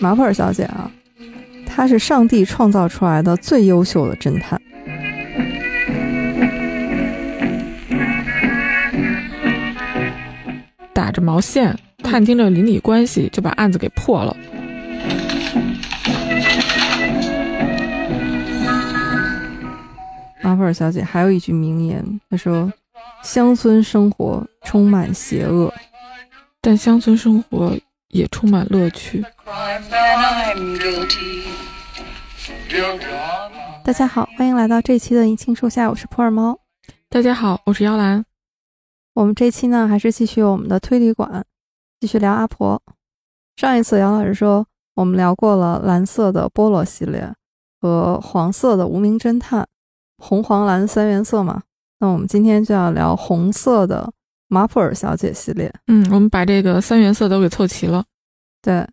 马普尔小姐啊，她是上帝创造出来的最优秀的侦探。打着毛线，探听着邻里关系，就把案子给破了。马普尔小姐还有一句名言，她说：“乡村生活充满邪恶，但乡村生活也充满乐趣。”大家好，欢迎来到这期的银杏树下，我是普洱猫。大家好，我是妖兰。我们这期呢，还是继续我们的推理馆，继续聊阿婆。上一次姚老师说，我们聊过了蓝色的菠萝系列和黄色的无名侦探，红黄蓝三原色嘛。那我们今天就要聊红色的马普尔小姐系列。嗯，我们把这个三原色都给凑齐了。对，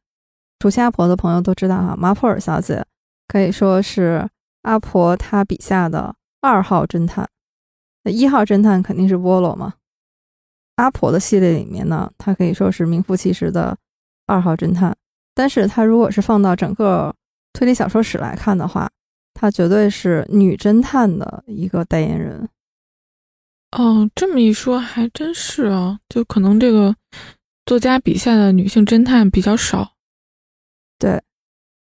熟悉阿婆的朋友都知道哈，马普尔小姐可以说是阿婆她笔下的二号侦探。那一号侦探肯定是菠萝嘛。阿婆的系列里面呢，她可以说是名副其实的二号侦探。但是她如果是放到整个推理小说史来看的话，她绝对是女侦探的一个代言人。哦，这么一说还真是啊，就可能这个作家笔下的女性侦探比较少。对，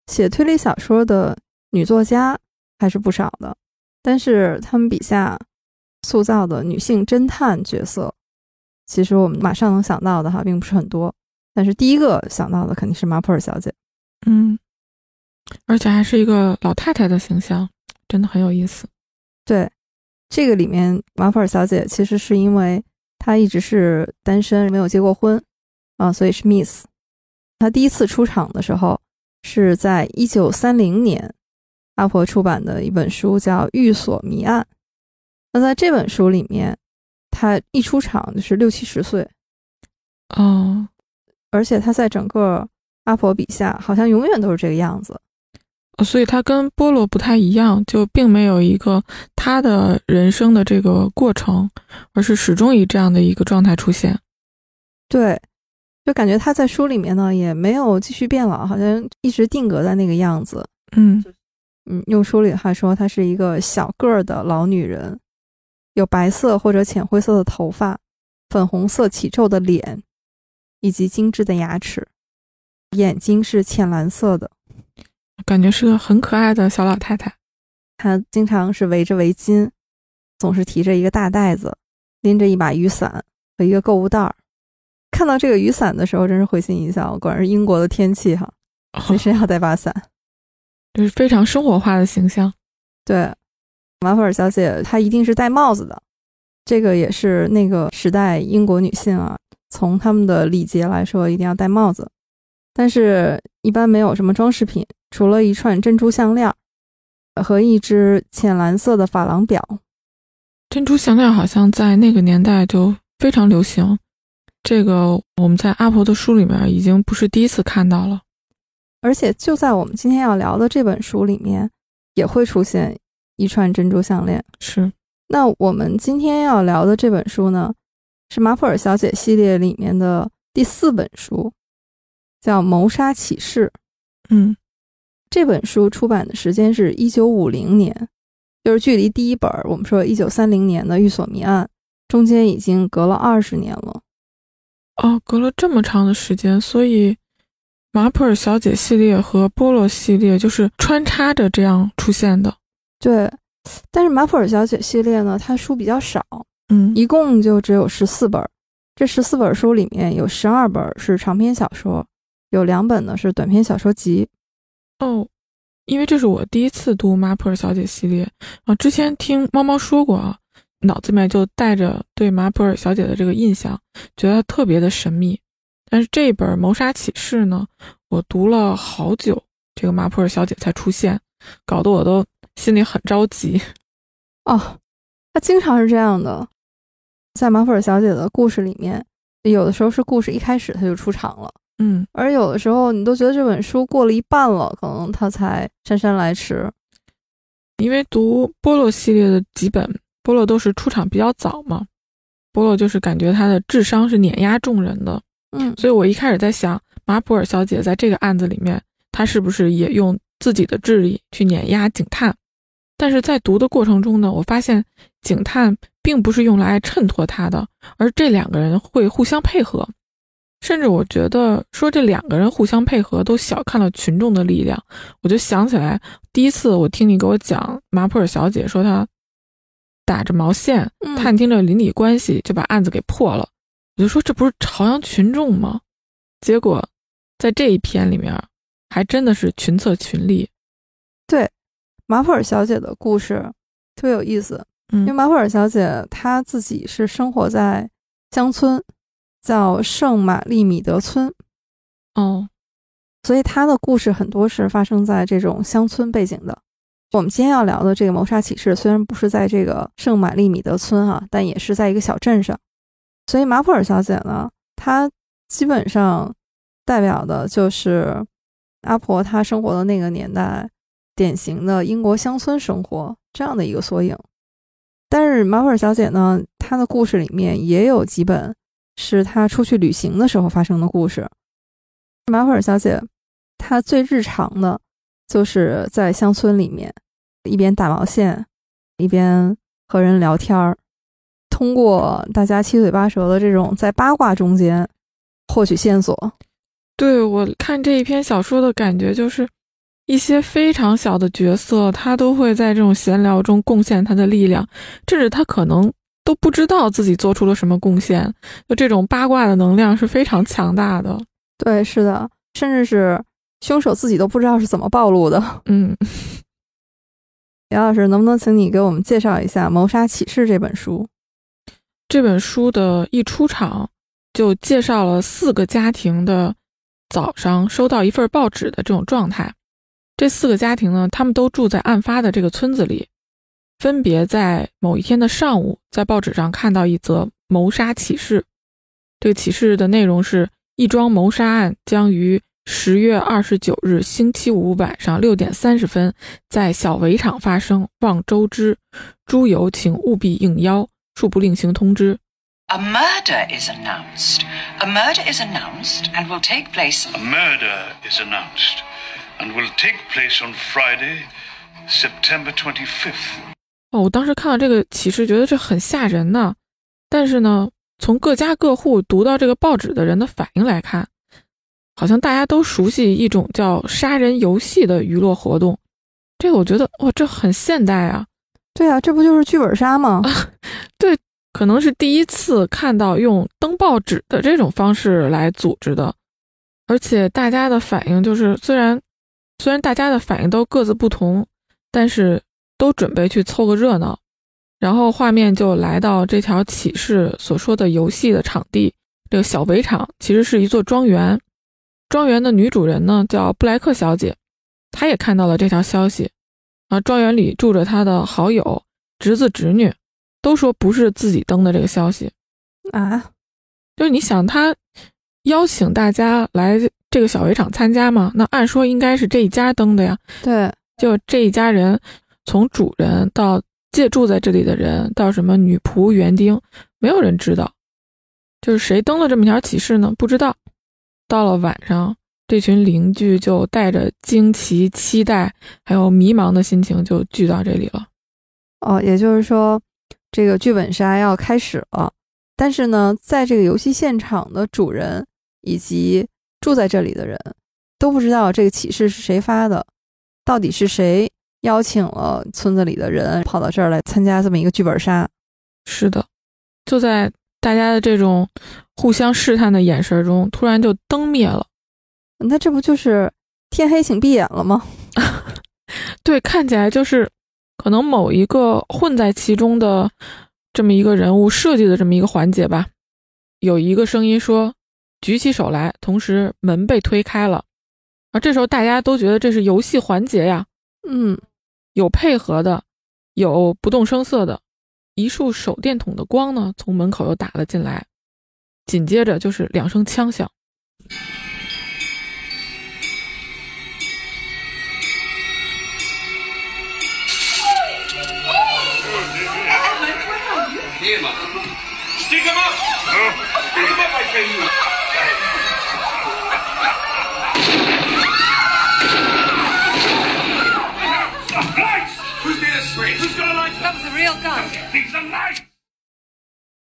写推理小说的女作家还是不少的，但是他们笔下塑造的女性侦探角色。其实我们马上能想到的哈，并不是很多，但是第一个想到的肯定是马普尔小姐，嗯，而且还是一个老太太的形象，真的很有意思。对，这个里面马普尔小姐其实是因为她一直是单身，没有结过婚啊，所以是 Miss。她第一次出场的时候是在一九三零年，阿婆出版的一本书叫《寓所谜案》。那在这本书里面。她一出场就是六七十岁，哦，而且她在整个阿婆笔下好像永远都是这个样子，所以他跟波罗不太一样，就并没有一个他的人生的这个过程，而是始终以这样的一个状态出现。对，就感觉他在书里面呢也没有继续变老，好像一直定格在那个样子。嗯嗯，用书里的话说，她是一个小个儿的老女人。有白色或者浅灰色的头发，粉红色起皱的脸，以及精致的牙齿，眼睛是浅蓝色的，感觉是个很可爱的小老太太。她经常是围着围巾，总是提着一个大袋子，拎着一把雨伞和一个购物袋儿。看到这个雨伞的时候，真是会心一笑。果然是英国的天气哈，随身要带把伞，这是非常生活化的形象。对。马普尔小姐，她一定是戴帽子的，这个也是那个时代英国女性啊，从他们的礼节来说，一定要戴帽子。但是，一般没有什么装饰品，除了一串珍珠项链和一只浅蓝色的珐琅表。珍珠项链好像在那个年代就非常流行，这个我们在阿婆的书里面已经不是第一次看到了，而且就在我们今天要聊的这本书里面，也会出现。一串珍珠项链是。那我们今天要聊的这本书呢，是马普尔小姐系列里面的第四本书，叫《谋杀启示》。嗯，这本书出版的时间是一九五零年，就是距离第一本我们说一九三零年的《寓所谜案》中间已经隔了二十年了。哦，隔了这么长的时间，所以。马普尔小姐系列和波洛系列就是穿插着这样出现的，对。但是马普尔小姐系列呢，它书比较少，嗯，一共就只有十四本。这十四本书里面有十二本是长篇小说，有两本呢是短篇小说集。哦，因为这是我第一次读马普尔小姐系列啊，之前听猫猫说过啊，脑子里面就带着对马普尔小姐的这个印象，觉得特别的神秘。但是这本《谋杀启示》呢，我读了好久，这个马普尔小姐才出现，搞得我都心里很着急。哦，她经常是这样的，在马普尔小姐的故事里面，有的时候是故事一开始她就出场了，嗯，而有的时候你都觉得这本书过了一半了，可能它才姗姗来迟。因为读波洛系列的几本波洛都是出场比较早嘛，波洛就是感觉他的智商是碾压众人的，嗯，所以我一开始在想，马普尔小姐在这个案子里面，她是不是也用自己的智力去碾压警探？但是在读的过程中呢，我发现警探并不是用来衬托他的，而这两个人会互相配合。甚至我觉得说这两个人互相配合都小看了群众的力量。我就想起来，第一次我听你给我讲马普尔小姐说她打着毛线探听着邻里关系就把案子给破了，我就说这不是朝阳群众吗？结果在这一篇里面还真的是群策群力。对。马普尔小姐的故事特别有意思，因为马普尔小姐她自己是生活在乡村，叫圣玛丽米德村，哦，所以他的故事很多是发生在这种乡村背景的。我们今天要聊的这个谋杀启示，虽然不是在这个圣玛丽米德村啊，但也是在一个小镇上。所以马普尔小姐呢，她基本上代表的就是阿婆她生活的那个年代。典型的英国乡村生活这样的一个缩影，但是马普尔小姐呢，她的故事里面也有几本是她出去旅行的时候发生的故事。马普尔小姐她最日常的，就是在乡村里面一边打毛线，一边和人聊天儿，通过大家七嘴八舌的这种在八卦中间获取线索。对我看这一篇小说的感觉就是。一些非常小的角色，他都会在这种闲聊中贡献他的力量，甚至他可能都不知道自己做出了什么贡献。就这种八卦的能量是非常强大的。对，是的，甚至是凶手自己都不知道是怎么暴露的。嗯，杨老师，能不能请你给我们介绍一下《谋杀启示》这本书？这本书的一出场就介绍了四个家庭的早上收到一份报纸的这种状态。这四个家庭呢，他们都住在案发的这个村子里，分别在某一天的上午，在报纸上看到一则谋杀启事。这个启事的内容是一桩谋杀案将于十月二十九日星期五晚上六点三十分在小围场发生，望周知。诸友请务必应邀，恕不另行通知。A murder is announced. A murder is announced and will take place. A murder is announced. and will take place on Friday, September twenty fifth. 哦，我当时看到这个启示，觉得这很吓人呢。但是呢，从各家各户读到这个报纸的人的反应来看，好像大家都熟悉一种叫杀人游戏的娱乐活动。这个我觉得，哇，这很现代啊。对啊，这不就是剧本杀吗？对，可能是第一次看到用登报纸的这种方式来组织的，而且大家的反应就是，虽然。虽然大家的反应都各自不同，但是都准备去凑个热闹。然后画面就来到这条启示所说的游戏的场地，这个小围场其实是一座庄园。庄园的女主人呢叫布莱克小姐，她也看到了这条消息。啊，庄园里住着她的好友、侄子、侄女，都说不是自己登的这个消息。啊，就是你想，他邀请大家来。这个小围场参加吗？那按说应该是这一家登的呀。对，就这一家人，从主人到借住在这里的人，到什么女仆、园丁，没有人知道。就是谁登了这么一条启事呢？不知道。到了晚上，这群邻居就带着惊奇、期待还有迷茫的心情就聚到这里了。哦，也就是说，这个剧本杀要开始了。但是呢，在这个游戏现场的主人以及住在这里的人都不知道这个启示是谁发的，到底是谁邀请了村子里的人跑到这儿来参加这么一个剧本杀？是的，就在大家的这种互相试探的眼神中，突然就灯灭了。那这不就是天黑请闭眼了吗？对，看起来就是可能某一个混在其中的这么一个人物设计的这么一个环节吧。有一个声音说。举起手来，同时门被推开了，而这时候大家都觉得这是游戏环节呀。嗯，有配合的，有不动声色的，一束手电筒的光呢，从门口又打了进来，紧接着就是两声枪响。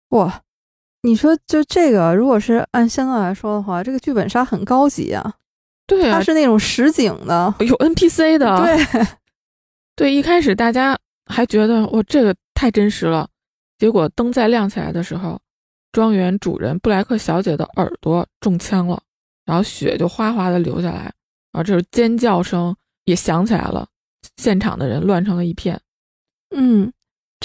哇，你说就这个，如果是按现在来说的话，这个剧本杀很高级啊，对啊它，是那种实景的，有 NPC 的，对，对，一开始大家还觉得哇这个太真实了，结果灯再亮起来的时候，庄园主人布莱克小姐的耳朵中枪了，然后血就哗哗的流下来，然后这时候尖叫声也响起来了，现场的人乱成了一片。嗯，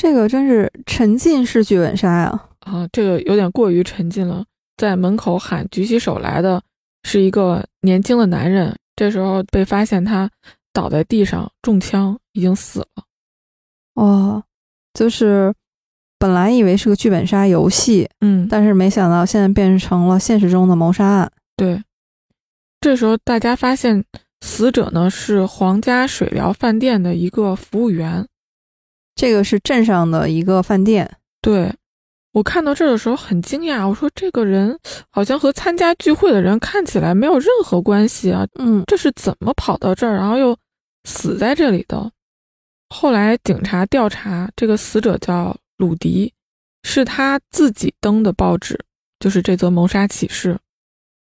这个真是沉浸式剧本杀呀。啊，这个有点过于沉浸了。在门口喊举起手来的是一个年轻的男人，这时候被发现他倒在地上中枪，已经死了。哦，就是本来以为是个剧本杀游戏，嗯，但是没想到现在变成了现实中的谋杀案。对，这时候大家发现死者呢是皇家水疗饭店的一个服务员。这个是镇上的一个饭店，对我看到这儿的时候很惊讶，我说这个人好像和参加聚会的人看起来没有任何关系啊，嗯，这是怎么跑到这儿，然后又死在这里的？后来警察调查，这个死者叫鲁迪，是他自己登的报纸，就是这则谋杀启事。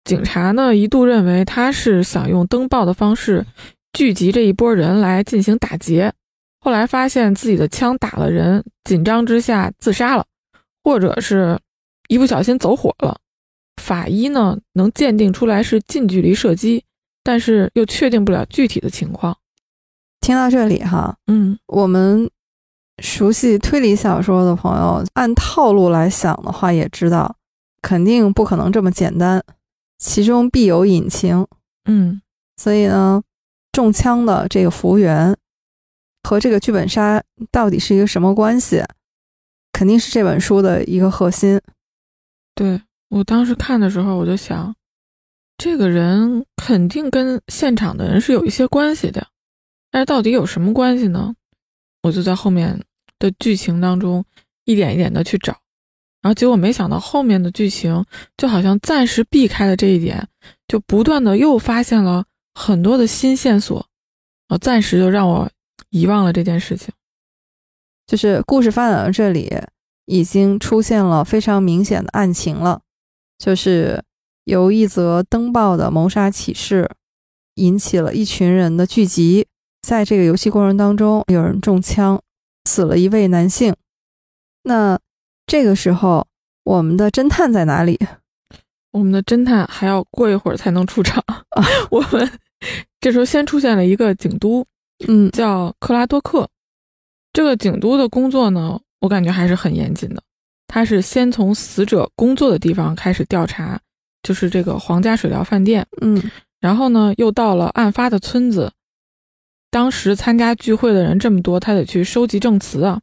警察呢一度认为他是想用登报的方式聚集这一波人来进行打劫，后来发现自己的枪打了人，紧张之下自杀了，或者是一不小心走火了。法医呢能鉴定出来是近距离射击，但是又确定不了具体的情况。听到这里哈，嗯，我们熟悉推理小说的朋友，按套路来想的话，也知道肯定不可能这么简单，其中必有隐情。嗯，所以呢，中枪的这个服务员和这个剧本杀到底是一个什么关系，肯定是这本书的一个核心。对我当时看的时候，我就想，这个人肯定跟现场的人是有一些关系的，但是到底有什么关系呢？我就在后面的剧情当中一点一点的去找，然后结果没想到后面的剧情就好像暂时避开了这一点，就不断的又发现了很多的新线索，啊，暂时就让我遗忘了这件事情。就是故事发展到这里，已经出现了非常明显的案情了，就是由一则登报的谋杀启事引起了一群人的聚集，在这个游戏过程当中，有人中枪，死了一位男性。那这个时候，我们的侦探在哪里？我们的侦探还要过一会儿才能出场啊。我们这时候先出现了一个警督，嗯叫克拉多克。这个警督的工作呢，我感觉还是很严谨的。他是先从死者工作的地方开始调查，就是这个皇家水疗饭店，嗯然后呢，又到了案发的村子。当时参加聚会的人这么多，他得去收集证词啊，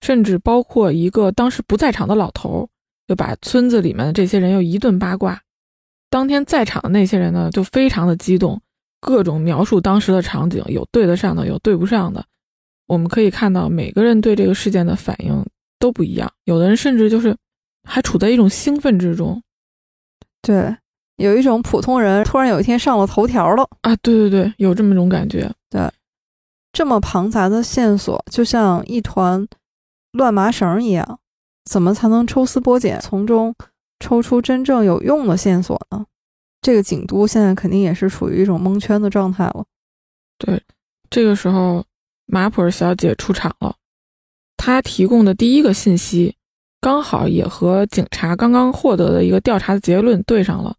甚至包括一个当时不在场的老头，就把村子里面的这些人又一顿八卦。当天在场的那些人呢，就非常的激动，各种描述当时的场景，有对得上的，有对不上的。我们可以看到每个人对这个事件的反应都不一样，有的人甚至就是还处在一种兴奋之中对，有一种普通人突然有一天上了头条了。啊！对对对，有这么一种感觉。对这么庞杂的线索，就像一团乱麻绳一样，怎么才能抽丝剥茧，从中抽出真正有用的线索呢？这个警督现在肯定也是处于一种蒙圈的状态了。对这个时候，马普尔小姐出场了，她提供的第一个信息，刚好也和警察刚刚获得的一个调查的结论对上了。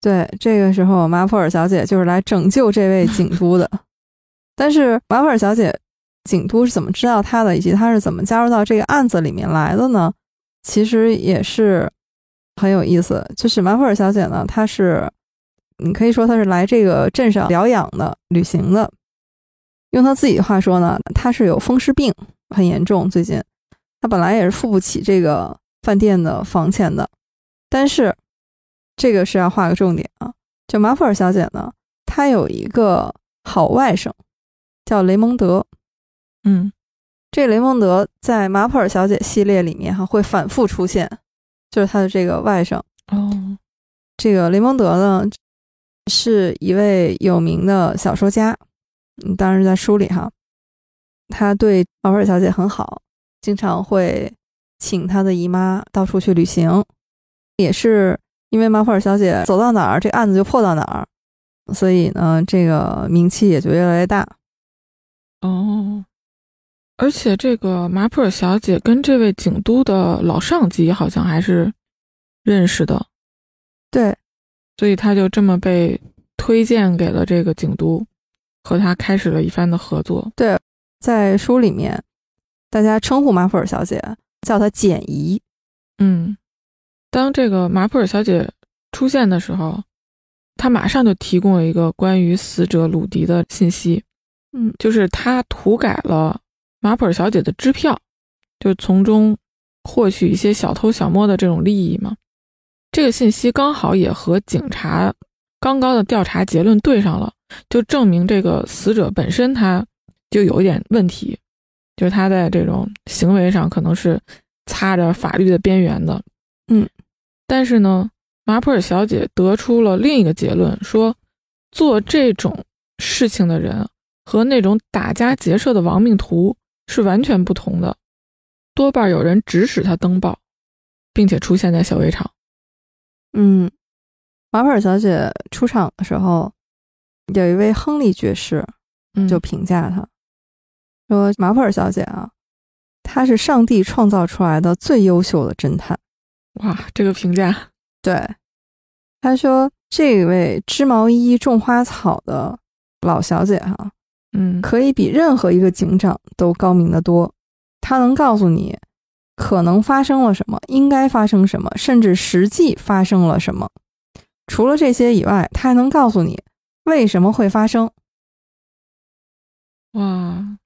对，这个时候马普尔小姐就是来拯救这位 警督的。但是马普尔小姐，警督是怎么知道她的，以及她是怎么加入到这个案子里面来的呢？其实也是很有意思。就是马普尔小姐呢，她是，你可以说她是来这个镇上疗养的、旅行的。用她自己的话说呢，她是有风湿病，很严重。最近，她本来也是付不起这个饭店的房钱的，但是这个是要画个重点啊。就马普尔小姐呢，她有一个好外甥，叫雷蒙德。嗯这雷蒙德在马普尔小姐系列里面哈会反复出现，就是他的这个外甥。哦，这个雷蒙德呢，是一位有名的小说家，嗯，当然在书里哈，他对马普尔小姐很好，经常会请他的姨妈到处去旅行，也是因为马普尔小姐走到哪儿，这案子就破到哪儿，所以呢，这个名气也就越来越大。哦，而且这个马普尔小姐跟这位警督的老上级好像还是认识的，对，所以他就这么被推荐给了这个警督，和他开始了一番的合作。对在书里面，大家称呼马普尔小姐叫她简姨。嗯，当这个马普尔小姐出现的时候，她马上就提供了一个关于死者鲁迪的信息。嗯，就是她涂改了马普尔小姐的支票，就从中获取一些小偷小摸的这种利益嘛。这个信息刚好也和警察刚刚的调查结论对上了，就证明这个死者本身他就有一点问题，就是他在这种行为上可能是擦着法律的边缘的。嗯，但是呢，马普尔小姐得出了另一个结论，说做这种事情的人。和那种打家劫舍的亡命徒是完全不同的，多半有人指使他登报，并且出现在小围场。嗯，马普尔小姐出场的时候，有一位亨利爵士就评价她说：“马普尔小姐啊，她是上帝创造出来的最优秀的侦探。”哇，这个评价！对，他说：“这位织毛衣、种花草的老小姐哈。”嗯，可以比任何一个警长都高明的多。他能告诉你可能发生了什么，应该发生什么，甚至实际发生了什么。除了这些以外，他还能告诉你为什么会发生。哇，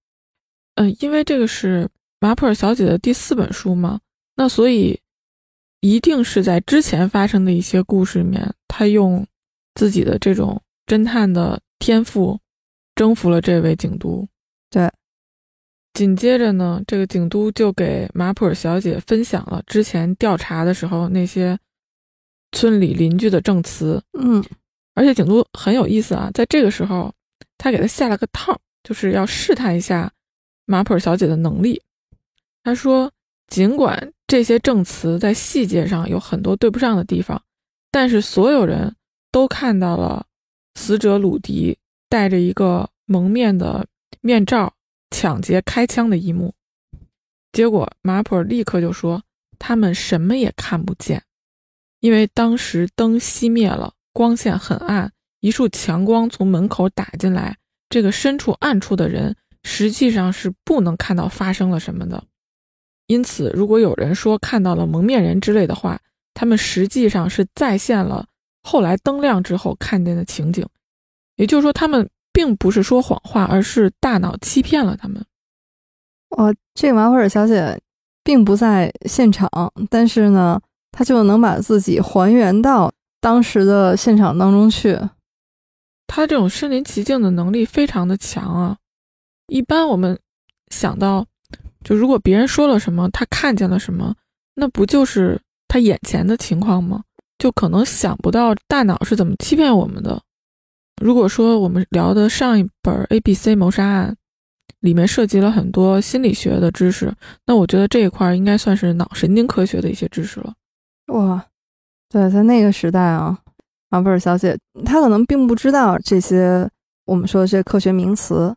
嗯，因为这个是马普尔小姐的第四本书嘛，那所以一定是在之前发生的一些故事里面，他用自己的这种侦探的天赋。征服了这位警督，对。紧接着呢，这个警督就给马普尔小姐分享了之前调查的时候那些村里邻居的证词。嗯，而且警督很有意思啊，在这个时候，他给他下了个套，就是要试探一下马普尔小姐的能力。他说，尽管这些证词在细节上有很多对不上的地方，但是所有人都看到了死者鲁迪。戴着一个蒙面的面罩抢劫开枪的一幕，结果马普尔立刻就说他们什么也看不见，因为当时灯熄灭了，光线很暗，一束强光从门口打进来，这个身处暗处的人实际上是不能看到发生了什么的。因此，如果有人说看到了蒙面人之类的话，他们实际上是再现了后来灯亮之后看见的情景。也就是说，他们并不是说谎话，而是大脑欺骗了他们。哦，这个马普尔小姐并不在现场，但是呢，她就能把自己还原到当时的现场当中去。她这种身临其境的能力非常的强啊！一般我们想到，就如果别人说了什么，他看见了什么，那不就是他眼前的情况吗？就可能想不到大脑是怎么欺骗我们的。如果说我们聊的上一本《A B C 谋杀案》里面涉及了很多心理学的知识，那我觉得这一块应该算是脑神经科学的一些知识了。哇，对，在那个时代啊，马布尔小姐她可能并不知道这些我们说的这些科学名词，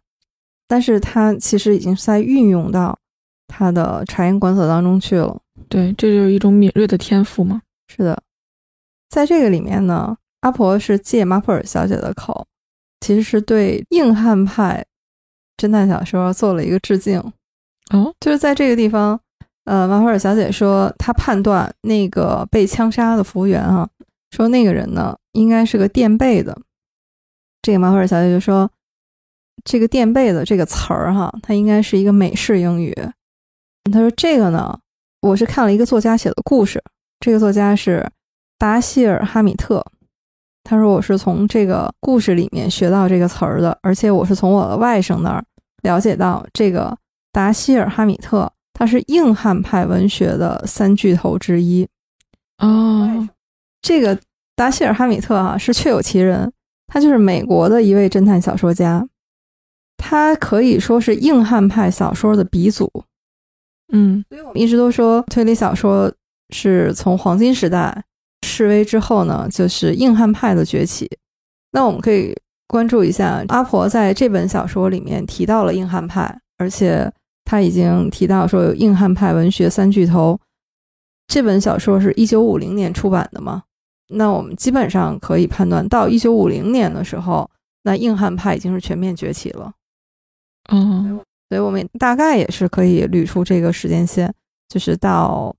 但是她其实已经在运用到她的察言观色当中去了。对，这就是一种敏锐的天赋嘛。是的，在这个里面呢。阿婆是借马普尔小姐的口，其实是对硬汉派侦探小说做了一个致敬。哦，就是在这个地方，呃，马普尔小姐说，她判断那个被枪杀的服务员啊，说那个人呢应该是个垫背的。这个马普尔小姐就说，这个垫背的这个词儿哈，它应该是一个美式英语。她说这个呢，我是看了一个作家写的故事，这个作家是达希尔哈米特。他说：“我是从这个故事里面学到这个词儿的，而且我是从我的外甥那儿了解到，这个达希尔·哈米特他是硬汉派文学的三巨头之一。哦，这个达希尔·哈米特啊，是确有其人，他就是美国的一位侦探小说家，他可以说是硬汉派小说的鼻祖。嗯所以我们一直都说推理小说是从黄金时代示威之后呢，就是硬汉派的崛起。那我们可以关注一下阿婆在这本小说里面提到了硬汉派，而且他已经提到说有硬汉派文学三巨头。这本小说是一九五零年出版的嘛？那我们基本上可以判断，到一九五零年的时候，那硬汉派已经是全面崛起了。嗯，所以我们大概也是可以捋出这个时间线，就是到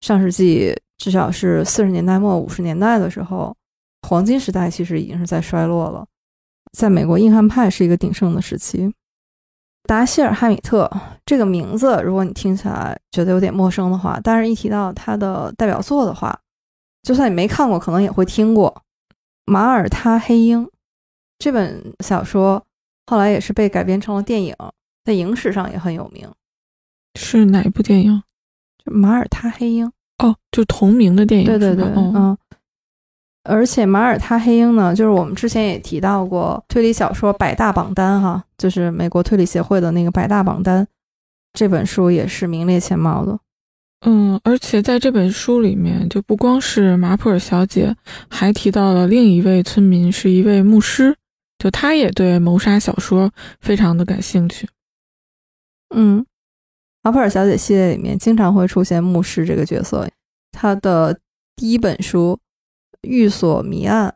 上世纪至少是四十年代末五十年代的时候，黄金时代其实已经是在衰落了。在美国，硬汉派是一个鼎盛的时期。达希尔·哈米特这个名字，如果你听起来觉得有点陌生的话，但是一提到他的代表作的话，就算你没看过，可能也会听过《马耳他黑鹰》这本小说，后来也是被改编成了电影。在影史上也很有名，是哪一部电影？就《马耳他黑鹰》。哦，就同名的电影。对对对，哦、嗯。而且《马耳他黑鹰》呢，就是我们之前也提到过推理小说百大榜单哈，就是美国推理协会的那个百大榜单，这本书也是名列前茅的。嗯，而且在这本书里面，就不光是马普尔小姐，还提到了另一位村民是一位牧师，就他也对谋杀小说非常的感兴趣。嗯，马普尔小姐系列里面经常会出现牧师这个角色。她的第一本书《寓所谜案》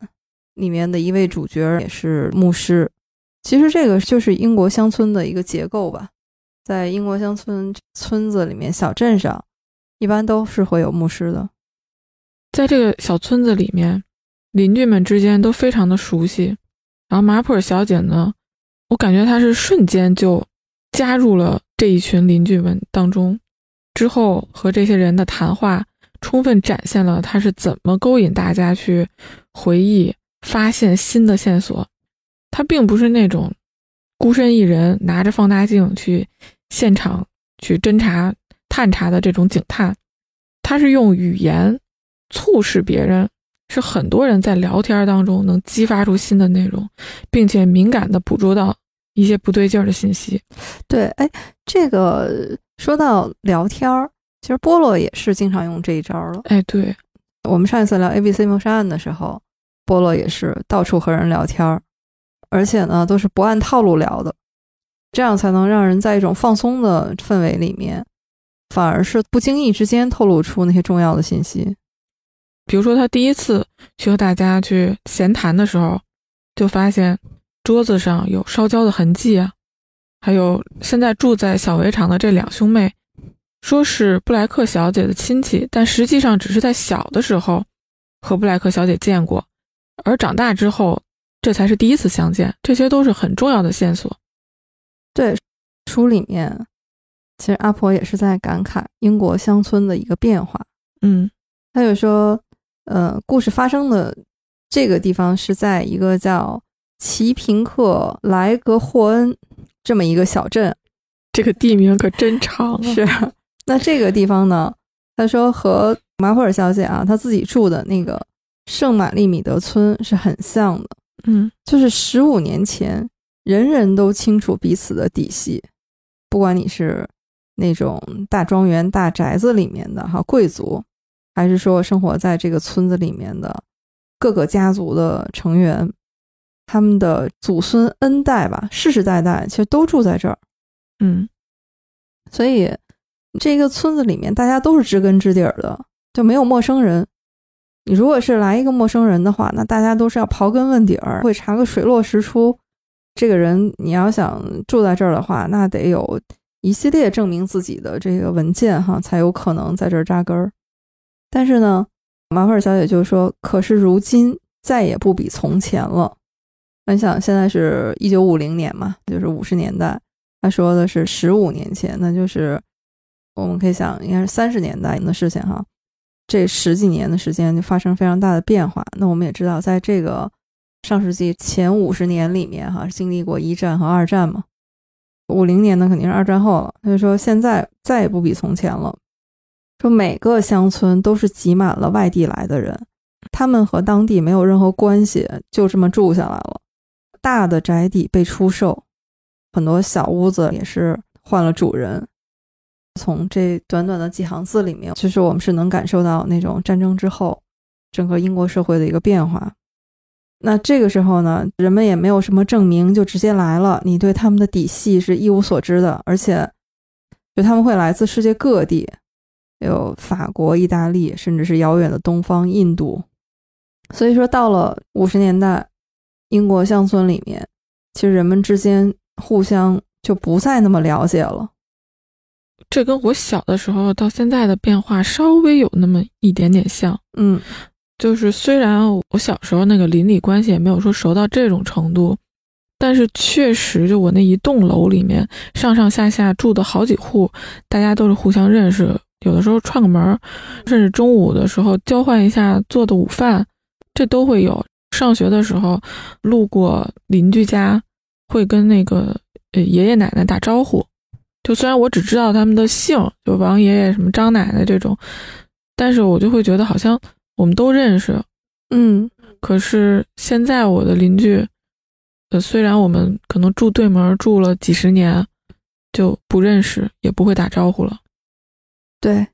里面的一位主角也是牧师。其实这个就是英国乡村的一个结构吧，在英国乡村村子里面、小镇上，一般都是会有牧师的。在这个小村子里面，邻居们之间都非常的熟悉。然后马普尔小姐呢，我感觉她是瞬间就。加入了这一群邻居们当中，之后和这些人的谈话，充分展现了他是怎么勾引大家去回忆、发现新的线索。他并不是那种孤身一人拿着放大镜去现场去侦查、探查的这种警探，他是用语言促使别人，是很多人在聊天当中能激发出新的内容，并且敏感的捕捉到。一些不对劲儿的信息，对，哎，这个说到聊天儿，其实波洛也是经常用这一招了。哎，对，我们上一次聊 A B C 谋杀案的时候，波洛也是到处和人聊天儿，而且呢都是不按套路聊的，这样才能让人在一种放松的氛围里面，反而是不经意之间透露出那些重要的信息。比如说，他第一次去和大家去闲谈的时候，就发现。桌子上有烧焦的痕迹啊，还有现在住在小围场的这两兄妹，说是布莱克小姐的亲戚，但实际上只是在小的时候和布莱克小姐见过，而长大之后这才是第一次相见。这些都是很重要的线索。对，书里面其实阿婆也是在感慨英国乡村的一个变化。嗯，他就说，呃，故事发生的这个地方是在一个叫。齐平克莱格霍恩这么一个小镇，这个地名可真长啊！是，那这个地方呢？他说和马普尔小姐啊，她自己住的那个圣玛丽米德村是很像的。嗯，就是十五年前，人人都清楚彼此的底细，不管你是那种大庄园、大宅子里面的哈贵族，还是说生活在这个村子里面的各个家族的成员。他们的祖孙 N 代吧，世世代代其实都住在这儿，嗯，所以这个村子里面大家都是知根知底儿的，就没有陌生人。你如果是来一个陌生人的话，那大家都是要刨根问底儿，会查个水落石出。这个人你要想住在这儿的话，那得有一系列证明自己的这个文件哈，才有可能在这儿扎根儿。但是呢，马菲尔小姐就说：“可是如今再也不比从前了。”你想，现在是一九五零年嘛，就是五十年代。他说的是十五年前，那就是我们可以想，应该是三十年代的事情哈。这十几年的时间就发生非常大的变化。那我们也知道，在这个上世纪前五十年里面哈，经历过一战和二战嘛。五零年呢，肯定是二战后了。他就说，现在再也不比从前了。说每个乡村都是挤满了外地来的人，他们和当地没有任何关系，就这么住下来了。大的宅邸被出售，很多小屋子也是换了主人。从这短短的几行字里面，其实我们是能感受到那种战争之后整个英国社会的一个变化。那这个时候呢，人们也没有什么证明，就直接来了。你对他们的底细是一无所知的，而且就他们会来自世界各地，有法国、意大利，甚至是遥远的东方印度。所以说，到了五十年代，英国乡村里面，其实人们之间互相就不再那么了解了。这跟我小的时候到现在的变化稍微有那么一点点像。嗯，就是虽然我小时候那个邻里关系也没有说熟到这种程度，但是确实就我那一栋楼里面上上下下住的好几户，大家都是互相认识，有的时候串个门儿，甚至中午的时候交换一下做的午饭，这都会有。上学的时候路过邻居家，会跟那个呃爷爷奶奶打招呼。就虽然我只知道他们的姓，就王爷爷、什么张奶奶这种，但是我就会觉得好像我们都认识，嗯。可是现在我的邻居，呃，虽然我们可能住对门住了几十年，就不认识，也不会打招呼了。对，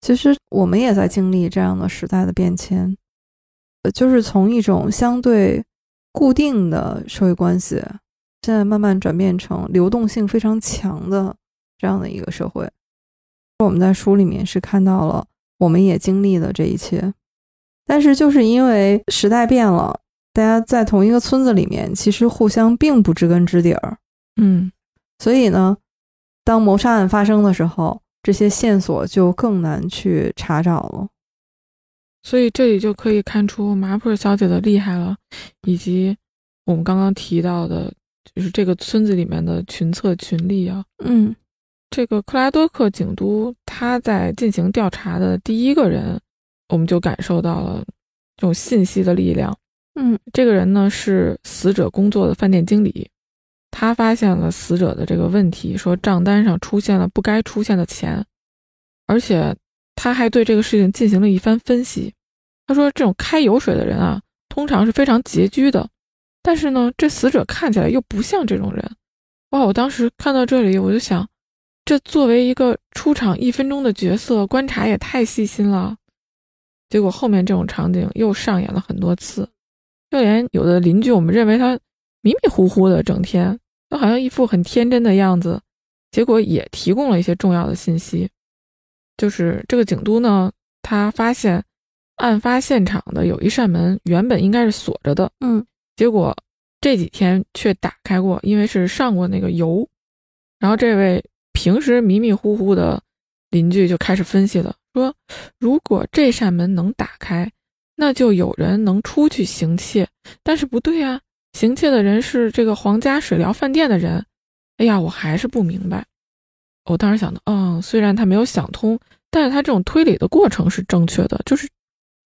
其实我们也在经历这样的时代的变迁，呃，就是从一种相对固定的社会关系。现在慢慢转变成流动性非常强的这样的一个社会。我们在书里面是看到了，我们也经历了这一切。但是就是因为时代变了，大家在同一个村子里面，其实互相并不知根知底儿。嗯，所以呢，当谋杀案发生的时候，这些线索就更难去查找了。所以这里就可以看出麻普尔小姐的厉害了，以及我们刚刚提到的。就是这个村子里面的群策群力啊，嗯，这个克拉多克警督他在进行调查的第一个人，我们就感受到了这种信息的力量。嗯，这个人呢是死者工作的饭店经理，他发现了死者的这个问题，说账单上出现了不该出现的钱，而且他还对这个事情进行了一番分析。他说，这种开油水的人啊，通常是非常拮据的。但是呢，这死者看起来又不像这种人，哇！我当时看到这里，我就想，这作为一个出场一分钟的角色，观察也太细心了。结果后面这种场景又上演了很多次，就连有的邻居，我们认为他迷迷糊糊的，整天都好像一副很天真的样子，结果也提供了一些重要的信息。就是这个警督呢，他发现案发现场的有一扇门原本应该是锁着的，嗯。结果这几天却打开过，因为是上过那个油。然后这位平时迷迷糊糊的邻居就开始分析了，说如果这扇门能打开，那就有人能出去行窃。但是不对啊，行窃的人是这个皇家水疗饭店的人。哎呀，我还是不明白。我当时想的，嗯，虽然他没有想通，但是他这种推理的过程是正确的，就是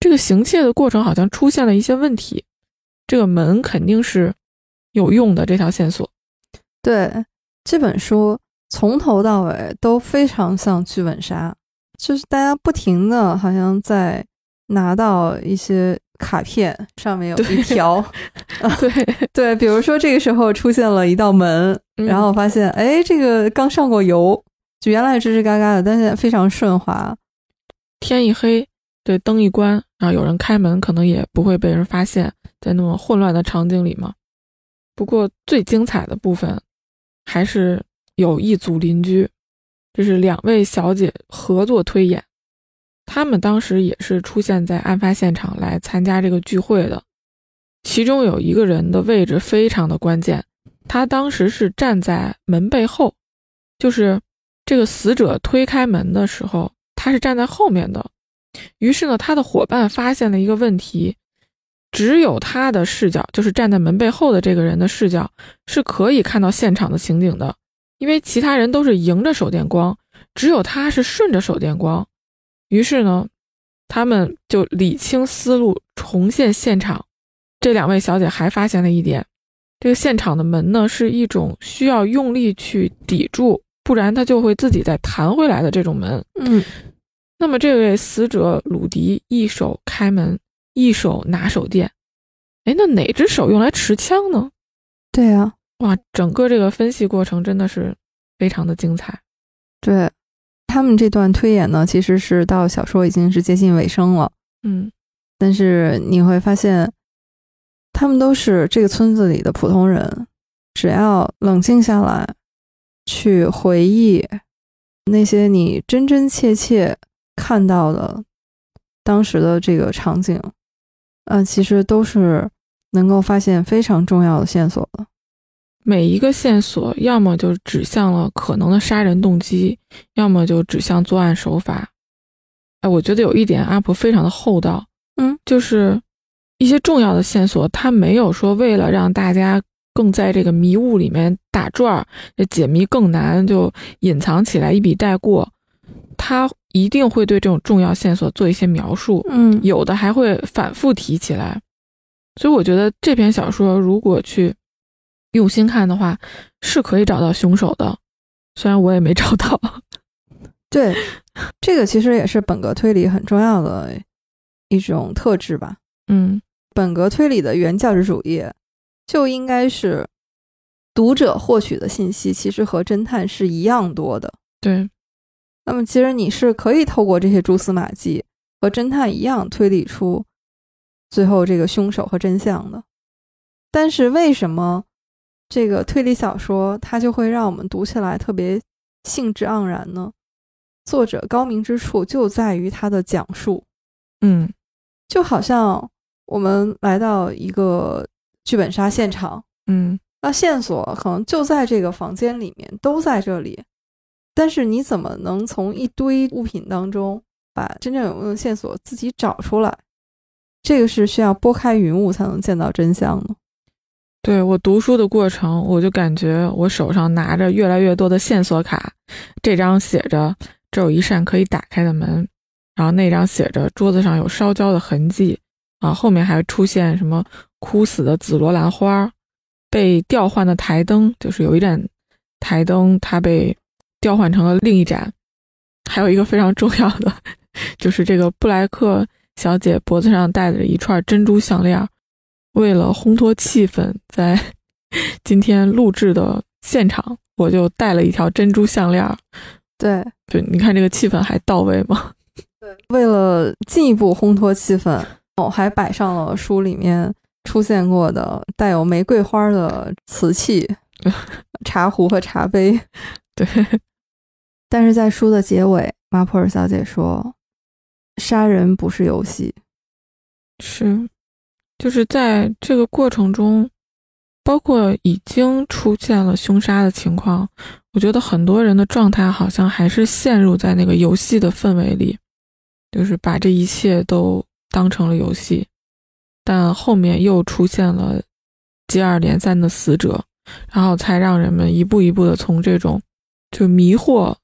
这个行窃的过程好像出现了一些问题。这个门肯定是有用的，这条线索。对这本书从头到尾都非常像剧本杀，就是大家不停的好像在拿到一些卡片，上面有一条，对 对，比如说这个时候出现了一道门，然后发现哎，这个刚上过油，就原来吱吱嘎嘎的，但是非常顺滑。天一黑，对灯一关，然后有人开门，可能也不会被人发现。在那么混乱的场景里嘛，不过最精彩的部分还是有一组邻居，就是两位小姐合作推演，他们当时也是出现在案发现场来参加这个聚会的。其中有一个人的位置非常的关键，他当时是站在门背后，就是这个死者推开门的时候，他是站在后面的。于是呢，他的伙伴发现了一个问题。只有他的视角，就是站在门背后的这个人的视角，是可以看到现场的情景的，因为其他人都是迎着手电光，只有他是顺着手电光。于是呢，他们就理清思路，重现现场。这两位小姐还发现了一点，这个现场的门呢，是一种需要用力去抵住，不然它就会自己再弹回来的这种门。嗯，那么这位死者鲁迪一手开门。一手拿手电。哎，那哪只手用来持枪呢？对啊，哇，整个这个分析过程真的是非常的精彩。对他们这段推演呢，其实是到小说已经是接近尾声了。嗯，但是你会发现，他们都是这个村子里的普通人，只要冷静下来，去回忆那些你真真切切看到的当时的这个场景，嗯、其实都是能够发现非常重要的线索的。每一个线索要么就指向了可能的杀人动机，要么就指向作案手法。哎，我觉得有一点阿婆非常的厚道，嗯，就是一些重要的线索，他没有说为了让大家更在这个迷雾里面打转儿，解谜更难，就隐藏起来一笔带过。他一定会对这种重要线索做一些描述，嗯有的还会反复提起来。所以我觉得这篇小说如果去用心看的话，是可以找到凶手的。虽然我也没找到，对，这个其实也是本格推理很重要的一种特质吧。嗯本格推理的原价值主义就应该是读者获取的信息其实和侦探是一样多的。对，那么其实你是可以透过这些蛛丝马迹和侦探一样推理出最后这个凶手和真相的。但是为什么这个推理小说它就会让我们读起来特别兴致盎然呢？作者高明之处就在于他的讲述。嗯就好像我们来到一个剧本杀现场，嗯那线索可能就在这个房间里面，都在这里，但是你怎么能从一堆物品当中把真正有用的线索自己找出来？这个是需要拨开云雾才能见到真相的。对我读书的过程，我就感觉我手上拿着越来越多的线索卡，这张写着这有一扇可以打开的门，然后那张写着桌子上有烧焦的痕迹，啊，后面还出现什么枯死的紫罗兰花，被调换的台灯，就是有一盏台灯它被调换成了另一盏，还有一个非常重要的，就是这个布莱克小姐脖子上戴着一串珍珠项链。为了烘托气氛，在 今天录制的现场，我就戴了一条珍珠项链。对，就你看这个气氛还到位吗？对为了进一步烘托气氛，我还摆上了书里面出现过的带有玫瑰花的瓷器、茶壶和茶杯。对，但是在书的结尾，马普尔小姐说：“杀人不是游戏。是，就是在这个过程中，包括已经出现了凶杀的情况，我觉得很多人的状态好像还是陷入在那个游戏的氛围里，就是把这一切都当成了游戏，但后面又出现了接二连三的死者，然后才让人们一步一步的从这种就迷惑，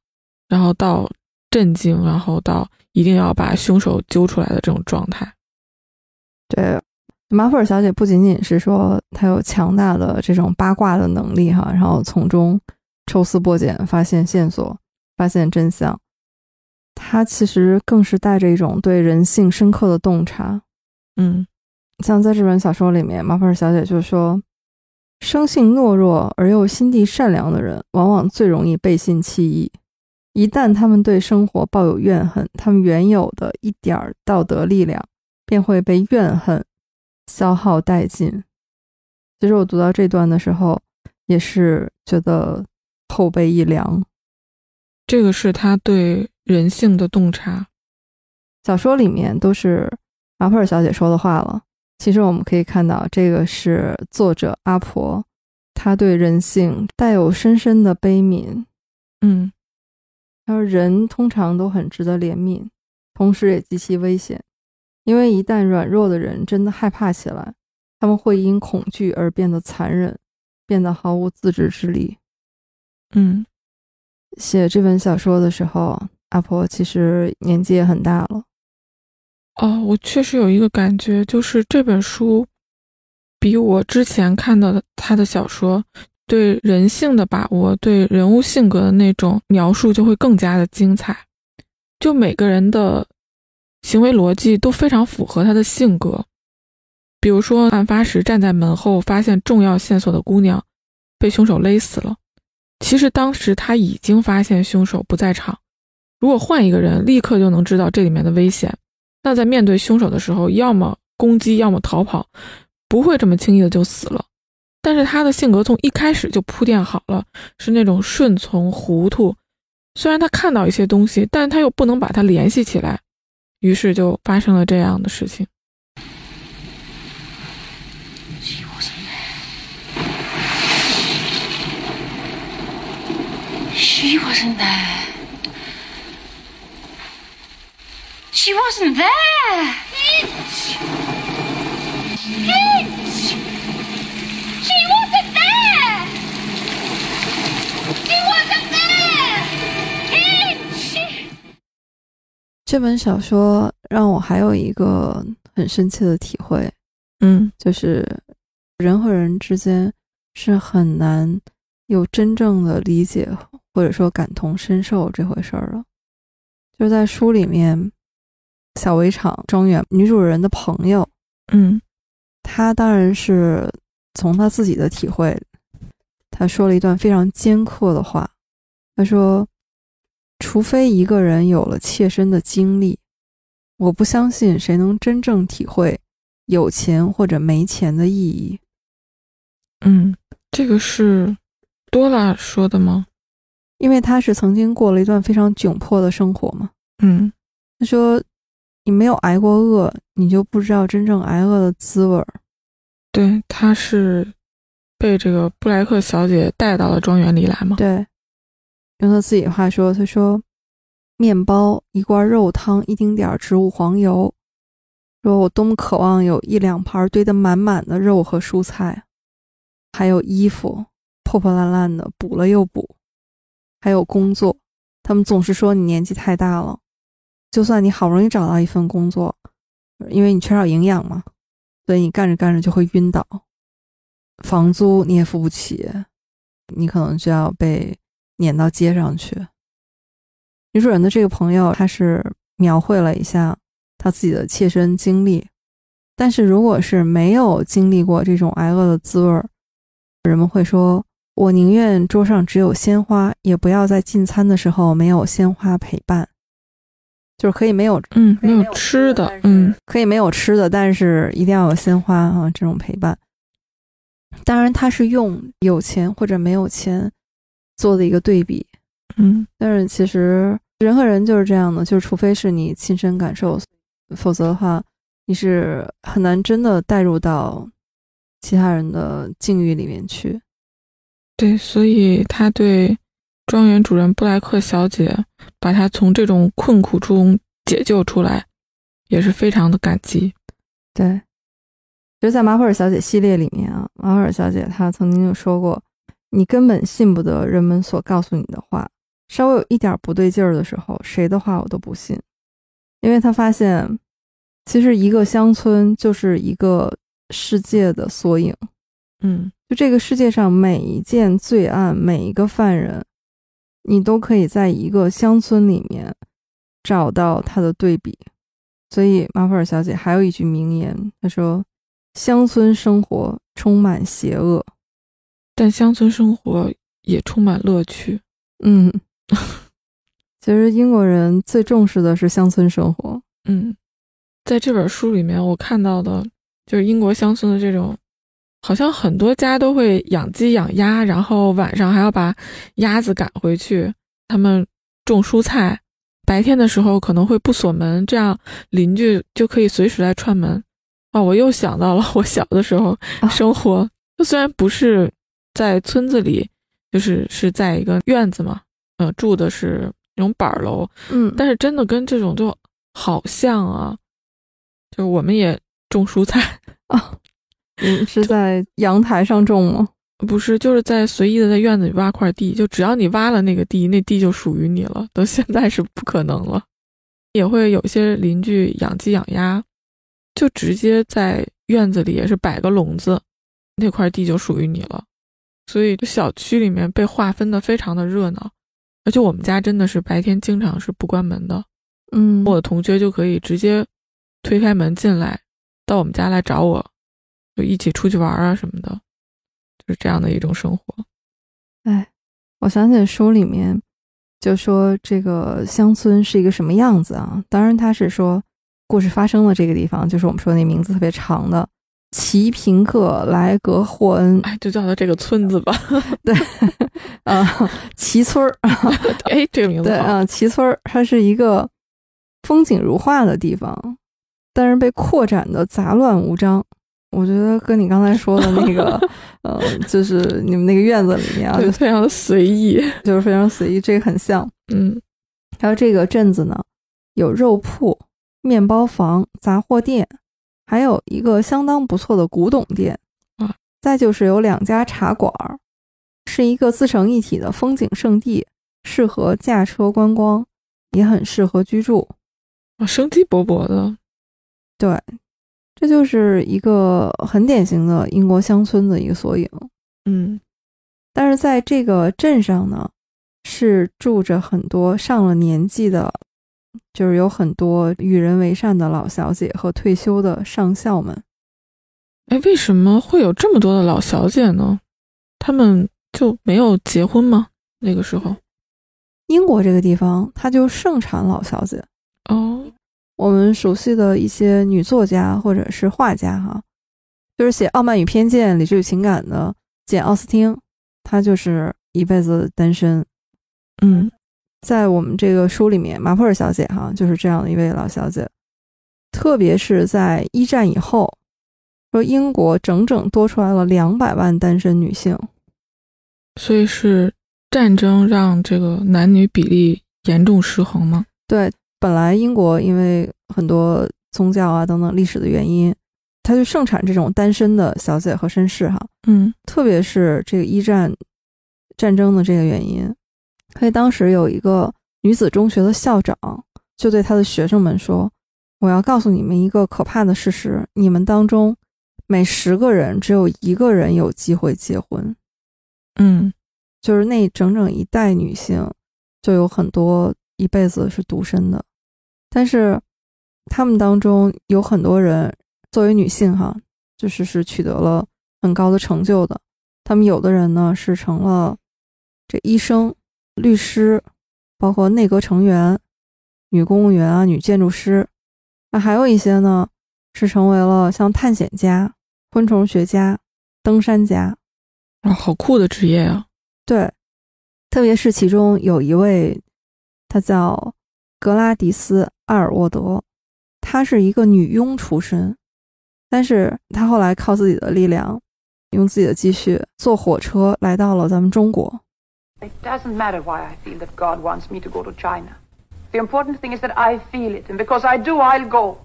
然后到震惊，然后到一定要把凶手揪出来的这种状态。”对，马普尔小姐不仅仅是说她有强大的这种八卦的能力哈，然后从中抽丝剥茧，发现线索，发现真相。她其实更是带着一种对人性深刻的洞察。嗯像在这本小说里面，马普尔小姐就说，生性懦弱而又心地善良的人，往往最容易背信弃义。一旦他们对生活抱有怨恨，他们原有的一点儿道德力量便会被怨恨消耗殆尽。其实我读到这段的时候，也是觉得后背一凉。这个是他对人性的洞察。小说里面都是马普尔小姐说的话了。其实我们可以看到，这个是作者阿婆，她对人性带有深深的悲悯。嗯然后人通常都很值得怜悯，同时也极其危险，因为一旦软弱的人真的害怕起来，他们会因恐惧而变得残忍，变得毫无自制之力。嗯写这本小说的时候，阿婆其实年纪也很大了。哦，我确实有一个感觉，就是这本书比我之前看到的他的小说对人性的把握、对人物性格的那种描述就会更加的精彩。就每个人的行为逻辑都非常符合他的性格，比如说，案发时站在门后发现重要线索的姑娘，被凶手勒死了。其实当时他已经发现凶手不在场。如果换一个人，立刻就能知道这里面的危险。那在面对凶手的时候，要么攻击，要么逃跑，不会这么轻易的就死了。但是他的性格从一开始就铺垫好了，是那种顺从、糊涂。虽然他看到一些东西，但他又不能把它联系起来，于是就发生了这样的事情。She wasn't there. She wasn't there. 这本小说让我还有一个很深切的体会，嗯就是人和人之间是很难有真正的理解或者说感同身受这回事儿的。就在书里面，小围场庄园女主人的朋友，嗯她当然是从她自己的体会，她说了一段非常尖刻的话。她说：“除非一个人有了切身的经历，我不相信谁能真正体会有钱或者没钱的意义。嗯，这个是多拉说的吗？因为他是曾经过了一段非常窘迫的生活嘛。嗯他说：“你没有挨过饿，你就不知道真正挨饿的滋味儿。对，他是被这个布莱克小姐带到了庄园里来吗？对，用他自己的话说，他说：“面包、一罐肉汤、一丁点儿植物黄油，说我多么渴望有一两盘堆得满满的肉和蔬菜，还有衣服破破烂烂的，补了又补，还有工作。他们总是说你年纪太大了，就算你好不容易找到一份工作，因为你缺少营养嘛，所以你干着干着就会晕倒，房租你也付不起，你可能就要被撵到街上去。女主人的这个朋友，她是描绘了一下她自己的切身经历，但是如果是没有经历过这种挨饿的滋味儿，人们会说：“我宁愿桌上只有鲜花，也不要在进餐的时候没有鲜花陪伴。”就是可以没有嗯，没有吃的，嗯可以没有吃的，但是一定要有鲜花啊，这种陪伴。当然，他是用有钱或者没有钱做的一个对比，嗯但是其实人和人就是这样的，就是除非是你亲身感受，否则的话，你是很难真的带入到其他人的境遇里面去。对，所以他对庄园主人布莱克小姐把她从这种困苦中解救出来，也是非常的感激。对，其实，在马普尔小姐系列里面啊，马普尔小姐她曾经就说过，你根本信不得人们所告诉你的话，稍微有一点不对劲儿的时候，谁的话我都不信，因为他发现，其实一个乡村就是一个世界的缩影，嗯就这个世界上每一件罪案，每一个犯人，你都可以在一个乡村里面找到他的对比。所以马普尔小姐还有一句名言，她说：“乡村生活充满邪恶。但乡村生活也充满乐趣。”嗯，其实英国人最重视的是乡村生活。嗯，在这本书里面，我看到的就是英国乡村的这种，好像很多家都会养鸡养鸭，然后晚上还要把鸭子赶回去。他们种蔬菜，白天的时候可能会不锁门，这样邻居就可以随时来串门。啊，我又想到了我小的时候啊生活，就虽然不是在村子里，就是是在一个院子嘛，呃，住的是那种板儿楼，嗯，但是真的跟这种就好像啊，就是我们也种蔬菜，啊，你是在阳台上种吗？不是就是在随意的在院子里挖块地，就只要你挖了那个地，那地就属于你了。到现在是不可能了，也会有些邻居养鸡养鸭，就直接在院子里也是摆个笼子，那块地就属于你了。所以这小区里面被划分的非常的热闹，而且我们家真的是白天经常是不关门的。嗯，我的同学就可以直接推开门进来，到我们家来找我，就一起出去玩啊什么的，就是这样的一种生活。哎，我想起书里面就说这个乡村是一个什么样子啊？当然，他是说故事发生的这个地方，就是我们说那名字特别长的齐平克莱格霍恩，哎，就叫它这个村子吧。对，啊，齐村儿，哎，这个名字。对啊，齐村儿，它是一个风景如画的地方，但是被扩展的杂乱无章。我觉得跟你刚才说的那个，呃，就是你们那个院子里面啊，对，就非常的随意。就是非常随意，这个很像。嗯，还有这个镇子呢，有肉铺、面包房、杂货店，还有一个相当不错的古董店啊。再就是有两家茶馆儿，是一个自成一体的风景胜地，适合驾车观光，也很适合居住。啊，生机勃勃的。对，这就是一个很典型的英国乡村的一个缩影。嗯，但是在这个镇上呢，是住着很多上了年纪的，就是有很多与人为善的老小姐和退休的上校们。哎，为什么会有这么多的老小姐呢？他们就没有结婚吗？那个时候？英国这个地方，它就盛产老小姐。哦，我们熟悉的一些女作家或者是画家，哈，就是写《傲慢与偏见》《理智与情感》的简·奥斯汀，她就是一辈子单身。嗯，在我们这个书里面，马普尔小姐哈就是这样的一位老小姐，特别是在一战以后，说英国整整多出来了两百万单身女性。所以是战争让这个男女比例严重失衡吗？对，本来英国因为很多宗教啊等等历史的原因，它就盛产这种单身的小姐和绅士哈。嗯特别是这个一战战争的这个原因，所以当时有一个女子中学的校长就对他的学生们说：“我要告诉你们一个可怕的事实，你们当中每十个人只有一个人有机会结婚，嗯，就是那整整一代女性就有很多一辈子是独身的，但是他们当中有很多人作为女性哈，就是是取得了很高的成就的。他们有的人呢是成了这医生、律师，包括内阁成员、女公务员啊、女建筑师。那还有一些呢是成为了像探险家、昆虫学家、登山家。啊，好酷的职业啊！对，特别是其中有一位，她叫格拉迪斯·阿尔沃德，她是一个女佣出身，但是她后来靠自己的力量，用自己的积蓄坐火车来到了咱们中国。It doesn't matter why I feel that God wants me to go to China. The important thing is that I feel it, and because I do, I'll go.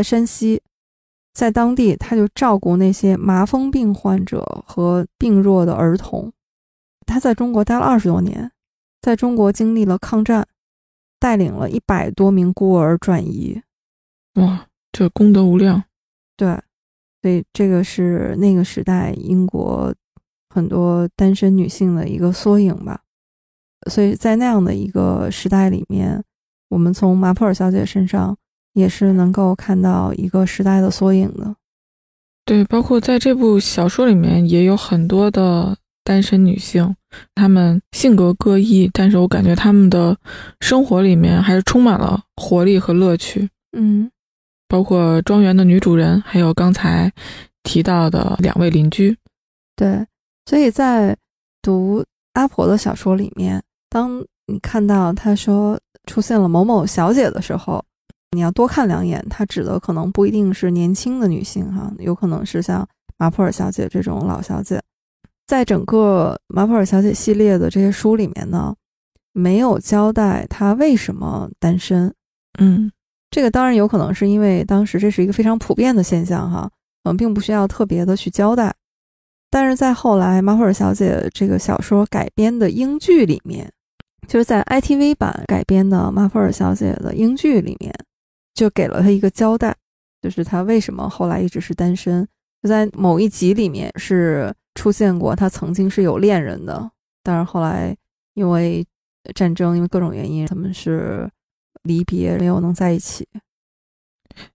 在山西，在当地，他就照顾那些麻风病患者和病弱的儿童。他在中国待了二十多年，在中国经历了抗战，带领了一百多名孤儿转移。哇，这功德无量。对，所以这个是那个时代英国很多单身女性的一个缩影吧。所以在那样的一个时代里面，我们从马普尔小姐身上也是能够看到一个时代的缩影的。对，包括在这部小说里面也有很多的单身女性，她们性格各异，但是我感觉她们的生活里面还是充满了活力和乐趣。嗯，包括庄园的女主人，还有刚才提到的两位邻居。对。所以在读阿婆的小说里面，当你看到她说出现了某某小姐的时候，你要多看两眼，她指的可能不一定是年轻的女性哈，有可能是像马普尔小姐这种老小姐。在整个马普尔小姐系列的这些书里面呢，没有交代她为什么单身。嗯，这个当然有可能是因为当时这是一个非常普遍的现象哈，嗯，并不需要特别的去交代。但是在后来《马普尔小姐》这个小说改编的英剧里面，就是在 ITV 版改编的《马普尔小姐》的英剧里面，就给了他一个交代，就是他为什么后来一直是单身。就在某一集里面是出现过，他曾经是有恋人的，但是后来因为战争，因为各种原因，他们是离别，没有能在一起。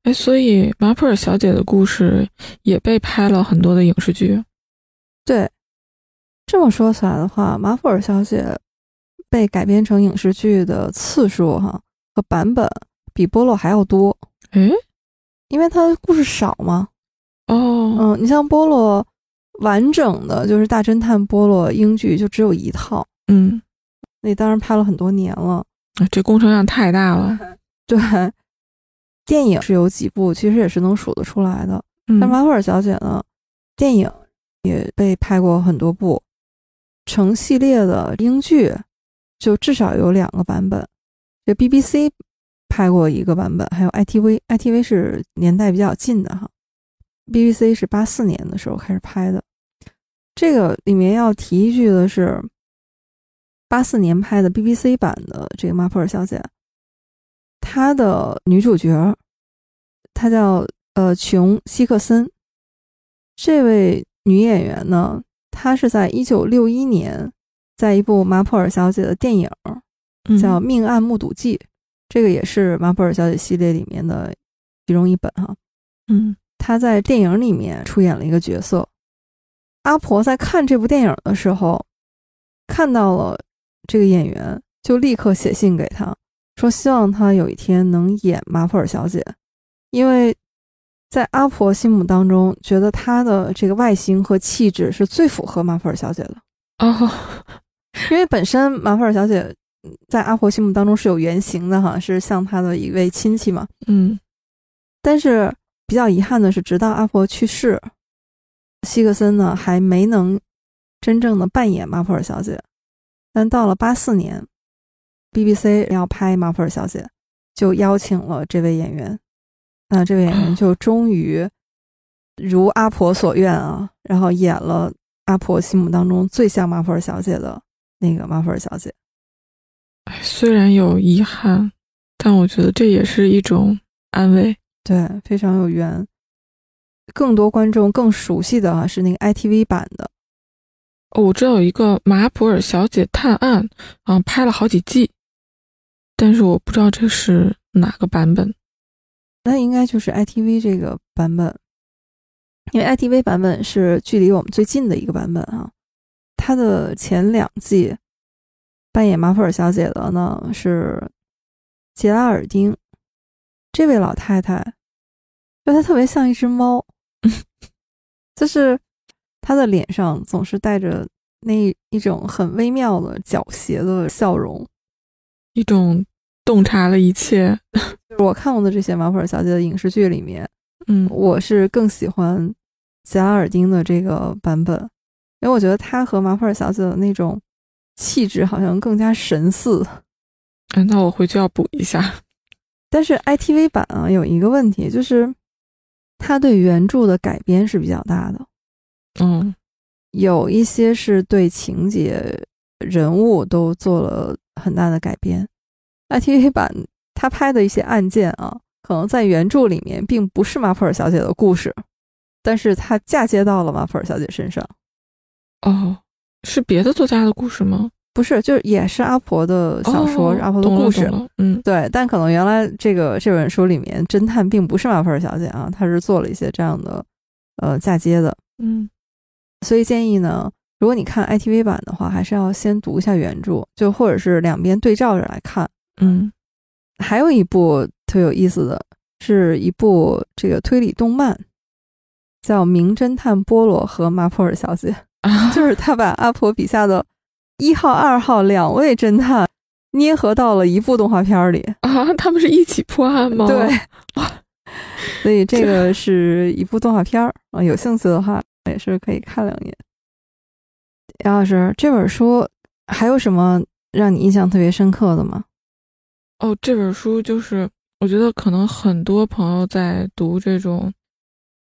哎，所以马普尔小姐的故事也被拍了很多的影视剧。对，这么说起来的话，马普尔小姐被改编成影视剧的次数哈和版本比波洛还要多。哎，因为它的故事少嘛。哦，嗯，你像波洛完整的就是大侦探波洛英剧就只有一套，嗯，那当然拍了很多年了，这工程量太大了。对，电影是有几部，其实也是能数得出来的。嗯但马普尔小姐呢，电影也被拍过很多部，成系列的英剧就至少有两个版本，这 BBC 拍过一个版本，还有 ITV，ITV 是年代比较近的哈，BBC 是八四年的时候开始拍的。这个里面要提一句的是，八四年拍的 BBC 版的这个马普尔小姐，她的女主角，她叫呃琼希克森。这位女演员呢，她是在一九六一年，在一部马普尔小姐的电影叫《命案目睹记》，这个也是马普尔小姐系列里面的其中一本哈。嗯她在电影里面出演了一个角色。阿婆在看这部电影的时候，看到了这个演员，就立刻写信给他，说希望他有一天能演马普尔小姐，因为在阿婆心目当中，觉得她的这个外形和气质是最符合马普尔小姐的。哦，因为本身马普尔小姐嗯在阿婆心目当中是有原型的哈，是像她的一位亲戚嘛。嗯但是比较遗憾的是，直到阿婆去世，希克森呢还没能真正的扮演马普尔小姐。但到了八四年，BBC 要拍马普尔小姐，就邀请了这位演员。那这位演员就 终于如阿婆所愿啊，然后演了阿婆心目当中最像马普尔小姐的那个马普尔小姐。哎虽然有遗憾，但我觉得这也是一种安慰。对，非常有缘。更多观众更熟悉的啊是那个 ITV 版的，哦，我知道有一个《马普尔小姐探案》，啊，拍了好几季，但是我不知道这是哪个版本。那应该就是 ITV 这个版本，因为 ITV 版本是距离我们最近的一个版本啊。它的前两季扮演马普尔小姐的呢是杰拉尔丁，这位老太太，就她特别像一只猫，就是她的脸上总是带着那一种很微妙的狡黠的笑容。一种洞察了一切。就是我看过的这些马普尔小姐的影视剧里面，嗯，我是更喜欢杰拉尔丁的这个版本，因为我觉得她和马普尔小姐的那种气质好像更加神似。嗯，那我回去要补一下。但是 ITV 版啊有一个问题，就是它对原著的改编是比较大的，嗯有一些是对情节、人物都做了很大的改编。ITV 版它拍的一些案件啊，可能在原著里面并不是马普尔小姐的故事，但是它嫁接到了马普尔小姐身上。哦，是别的作家的故事吗？不是，就是也是阿婆的小说，哦阿婆的故事。嗯对，但可能原来这个这本书里面侦探并不是马普尔小姐啊，她是做了一些这样的呃嫁接的。嗯所以建议呢，如果你看 ITV 版的话，还是要先读一下原著，就或者是两边对照着来看。嗯还有一部特有意思的是一部这个推理动漫，叫《名侦探波罗和马普尔小姐》，啊，就是他把阿婆笔下的一号、二号两位侦探捏合到了一部动画片里。啊，他们是一起破案吗？对，所以这个是一部动画片儿啊，有兴趣的话也是可以看两眼。杨老师，这本书还有什么让你印象特别深刻的吗？哦，这本书就是我觉得可能很多朋友在读这种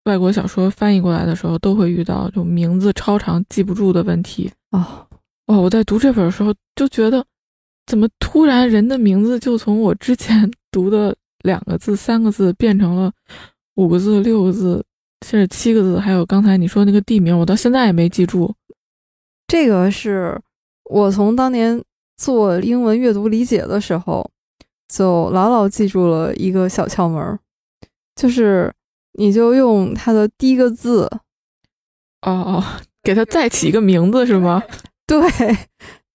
外国小说翻译过来的时候，都会遇到就名字超长记不住的问题。哦，哇！我在读这本的时候就觉得，怎么突然人的名字就从我之前 读的两个字、三个字变成了五个字、六个字，甚至七个字？还有刚才你说那个地名，我到现在也没记住。这个是我从当年做英文阅读理解的时候，就牢牢记住了一个小窍门儿，就是你就用它的第一个字，哦哦，给它再起一个名字是吗？对，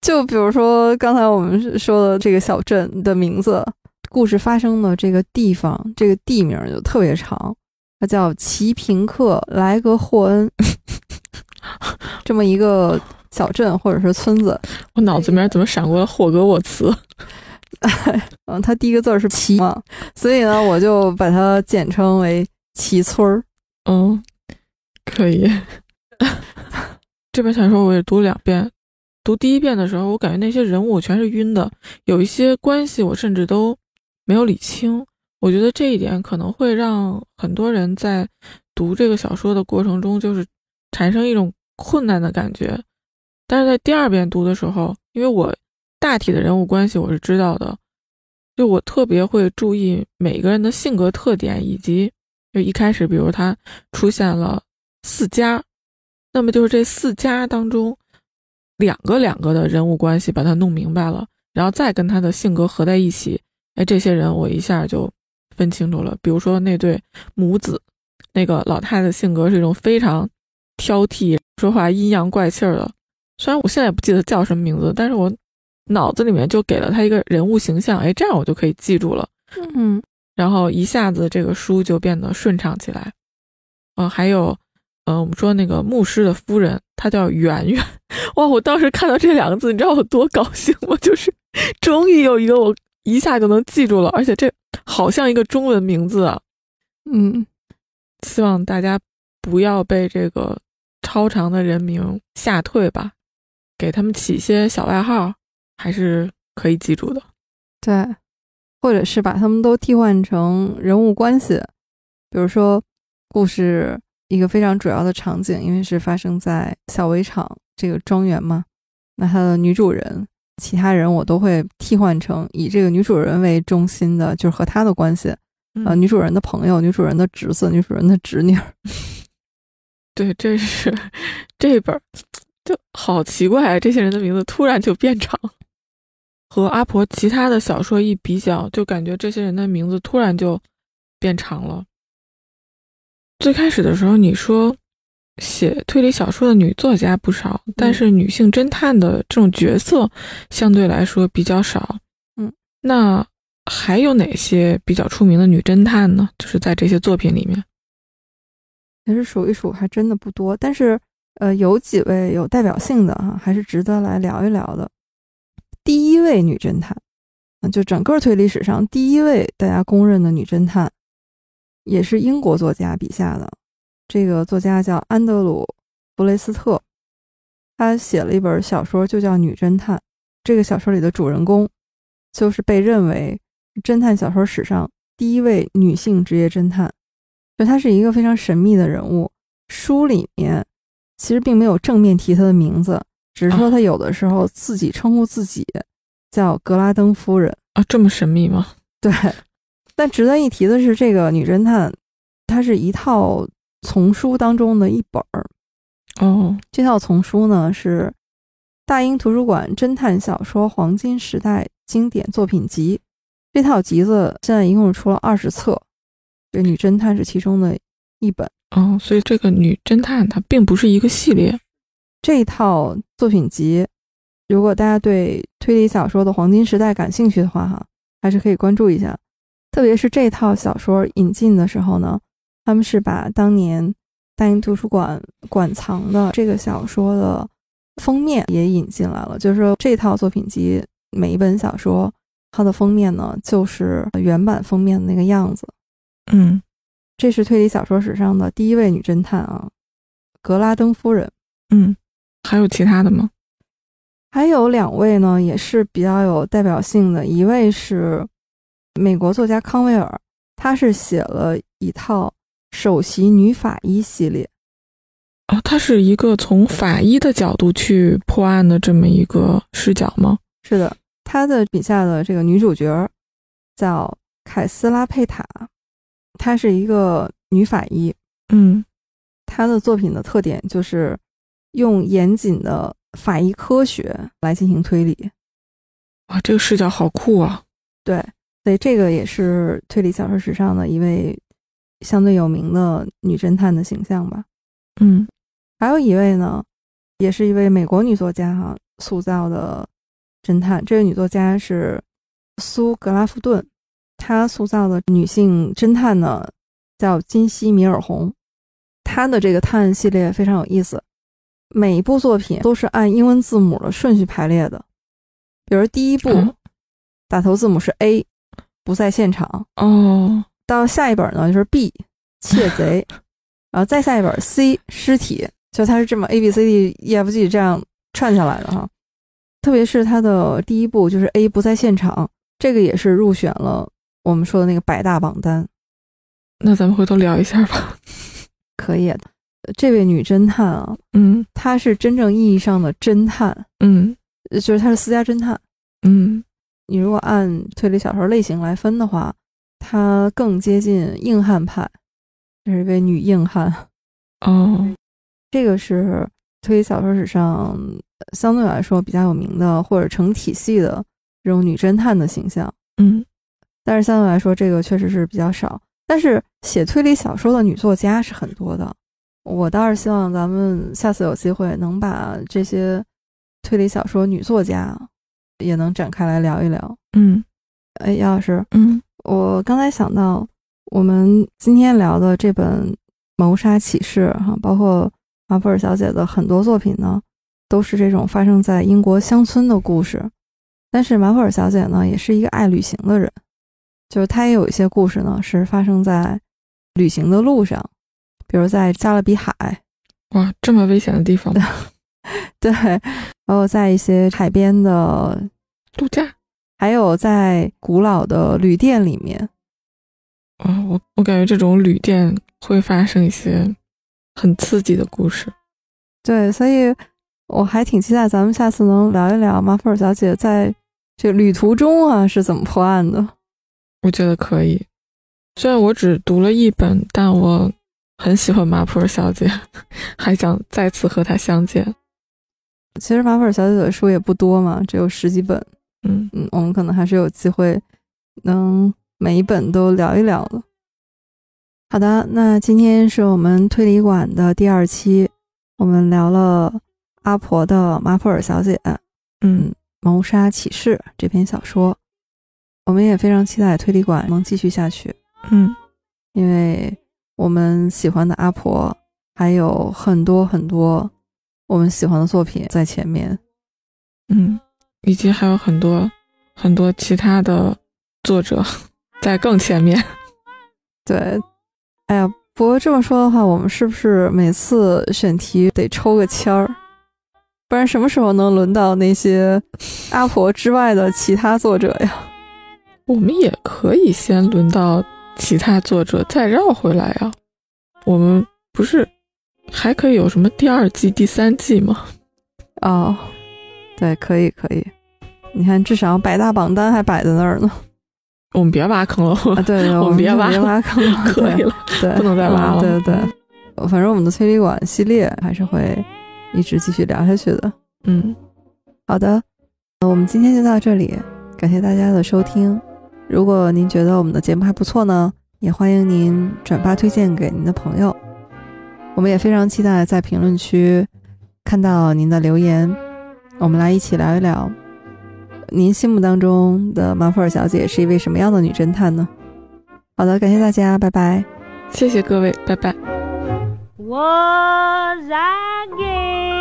就比如说刚才我们说的这个小镇的名字，故事发生的这个地方，这个地名就特别长，它叫齐平克莱格霍恩，这么一个小镇或者是村子。我脑子里面怎么闪过了霍格沃茨？嗯，它第一个字儿是齐嘛，所以呢，我就把它简称为齐村儿。嗯，可以。这本小说我也读两遍，读第一遍的时候，我感觉那些人物全是晕的，有一些关系我甚至都没有理清。我觉得这一点可能会让很多人在读这个小说的过程中，就是产生一种困难的感觉。但是在第二遍读的时候，因为我大体的人物关系我是知道的，就我特别会注意每个人的性格特点，以及就一开始，比如他出现了四家。那么就是这四家当中，两个两个的人物关系把它弄明白了，然后再跟他的性格合在一起，哎，这些人我一下就分清楚了。比如说那对母子，那个老太太性格是一种非常挑剔、说话阴阳怪气儿的。虽然我现在也不记得叫什么名字，但是我脑子里面就给了他一个人物形象，哎，这样我就可以记住了。嗯，然后一下子这个书就变得顺畅起来。嗯，还有。嗯，我们说那个牧师的夫人，她叫圆圆。哇，我当时看到这两个字，你知道我多高兴吗？就是终于有一个我一下就能记住了，而且这好像一个中文名字啊。嗯，希望大家不要被这个超长的人名吓退吧，给他们起一些小外号，还是可以记住的。对，或者是把他们都替换成人物关系，比如说故事。一个非常主要的场景，因为是发生在小围场这个庄园嘛，那它的女主人，其他人我都会替换成以这个女主人为中心的，就是和她的关系，呃，女主人的朋友、女主人的侄子、女主人的侄女。对，这是这本就好奇怪，这些人的名字突然就变长，和阿婆其他的小说一比较，就感觉这些人的名字突然就变长了。最开始的时候，你说写推理小说的女作家不少，但是女性侦探的这种角色相对来说比较少。嗯，那还有哪些比较出名的女侦探呢？就是在这些作品里面，其实数一数还真的不多。但是，呃，有几位有代表性的哈，还是值得来聊一聊的。第一位女侦探，就整个推理史上第一位大家公认的女侦探。也是英国作家笔下的，这个作家叫安德鲁·弗雷斯特，他写了一本小说，就叫《女侦探》。这个小说里的主人公，就是被认为侦探小说史上第一位女性职业侦探。就她是一个非常神秘的人物，书里面其实并没有正面提她的名字，只是说他有的时候自己称呼自己叫格拉登夫人啊，这么神秘吗？对。但值得一提的是，这个女侦探，它是一套丛书当中的一本儿。哦，这套丛书呢是大英图书馆侦探小说黄金时代经典作品集。这套集子现在一共出了二十册，这女侦探是其中的一本。哦，所以这个女侦探它并不是一个系列。这套作品集，如果大家对推理小说的黄金时代感兴趣的话，哈，还是可以关注一下。特别是这套小说引进的时候呢，他们是把当年大英图书馆馆藏的这个小说的封面也引进来了。就是说，这套作品集每一本小说它的封面呢，就是原版封面的那个样子。嗯，这是推理小说史上的第一位女侦探啊，格拉登夫人。嗯，还有其他的吗？还有两位呢，也是比较有代表性的，一位是。美国作家康威尔，他是写了一套首席女法医系列。哦，他是一个从法医的角度去破案的这么一个视角吗？是的，他的笔下的这个女主角叫凯斯拉佩塔，她是一个女法医。嗯她的作品的特点就是用严谨的法医科学来进行推理。哇，这个视角好酷啊！对，所以这个也是推理小说史上的一位相对有名的女侦探的形象吧。嗯还有一位呢，也是一位美国女作家哈、塑造的侦探。这位女作家是苏格拉夫顿，她塑造的女性侦探呢叫金西米尔红。她的这个探案系列非常有意思，每一部作品都是按英文字母的顺序排列的。比如第一部嗯打头字母是 A，不在现场，哦，到下一本呢就是 B 窃贼，然后再下一本 C 尸体，就它是这么 A B C D E F G 这样串下来的哈。特别是它的第一部就是 A 不在现场，这个也是入选了我们说的那个百大榜单，那咱们回头聊一下吧。可以的。这位女侦探啊，嗯。她是真正意义上的侦探，嗯。呃就是她是私家侦探。嗯。你如果按推理小说类型来分的话，她更接近硬汉派，这是一位女硬汉。哦。这个是推理小说史上呃相对来说比较有名的或者成体系的这种女侦探的形象，嗯。但是相对来说这个确实是比较少。但是写推理小说的女作家是很多的，我倒是希望咱们下次有机会能把这些推理小说女作家也能展开来聊一聊。嗯哎，杨老师，嗯我刚才想到，我们今天聊的这本《谋杀启示》哈，包括马普尔小姐的很多作品呢，都是这种发生在英国乡村的故事。但是马普尔小姐呢，也是一个爱旅行的人，就是她也有一些故事呢是发生在旅行的路上，比如在加勒比海，哇，这么危险的地方，对，然后在一些海边的，度假。还有在古老的旅店里面。啊，我我感觉这种旅店会发生一些很刺激的故事。对，所以我还挺期待咱们下次能聊一聊马菲尔小姐在这旅途中啊是怎么破案的。我觉得可以。虽然我只读了一本，但我很喜欢马普尔小姐，还想再次和她相见。其实马普尔小姐的书也不多嘛，只有十几本。嗯，嗯，我们可能还是有机会能每一本都聊一聊的。好的，那今天是我们推理馆的第二期，我们聊了阿婆的马普尔小姐，嗯，谋杀启示这篇小说，我们也非常期待推理馆能继续下去。嗯，因为我们喜欢的阿婆还有很多很多我们喜欢的作品在前面。嗯，以及还有很多很多其他的作者在更前面。对，哎呀，不过这么说的话，我们是不是每次选题得抽个签儿？不然什么时候能轮到那些阿婆之外的其他作者呀？我们也可以先轮到其他作者，再绕回来啊。我们不是还可以有什么第二季、第三季吗？哦，对，可以可以。你看，至少百大榜单还摆在那儿呢。我们别挖坑了，啊，对对，我们别挖挖坑了，可以了，对，不能再挖了嗯对对对，反正我们的推理馆系列还是会一直继续聊下去的。嗯，好的，那我们今天就到这里，感谢大家的收听。如果您觉得我们的节目还不错呢，也欢迎您转发推荐给您的朋友。我们也非常期待在评论区看到您的留言，我们来一起聊一聊，您心目当中的马普尔小姐是一位什么样的女侦探呢？好的，感谢大家，拜拜。谢谢各位，拜拜。was I gave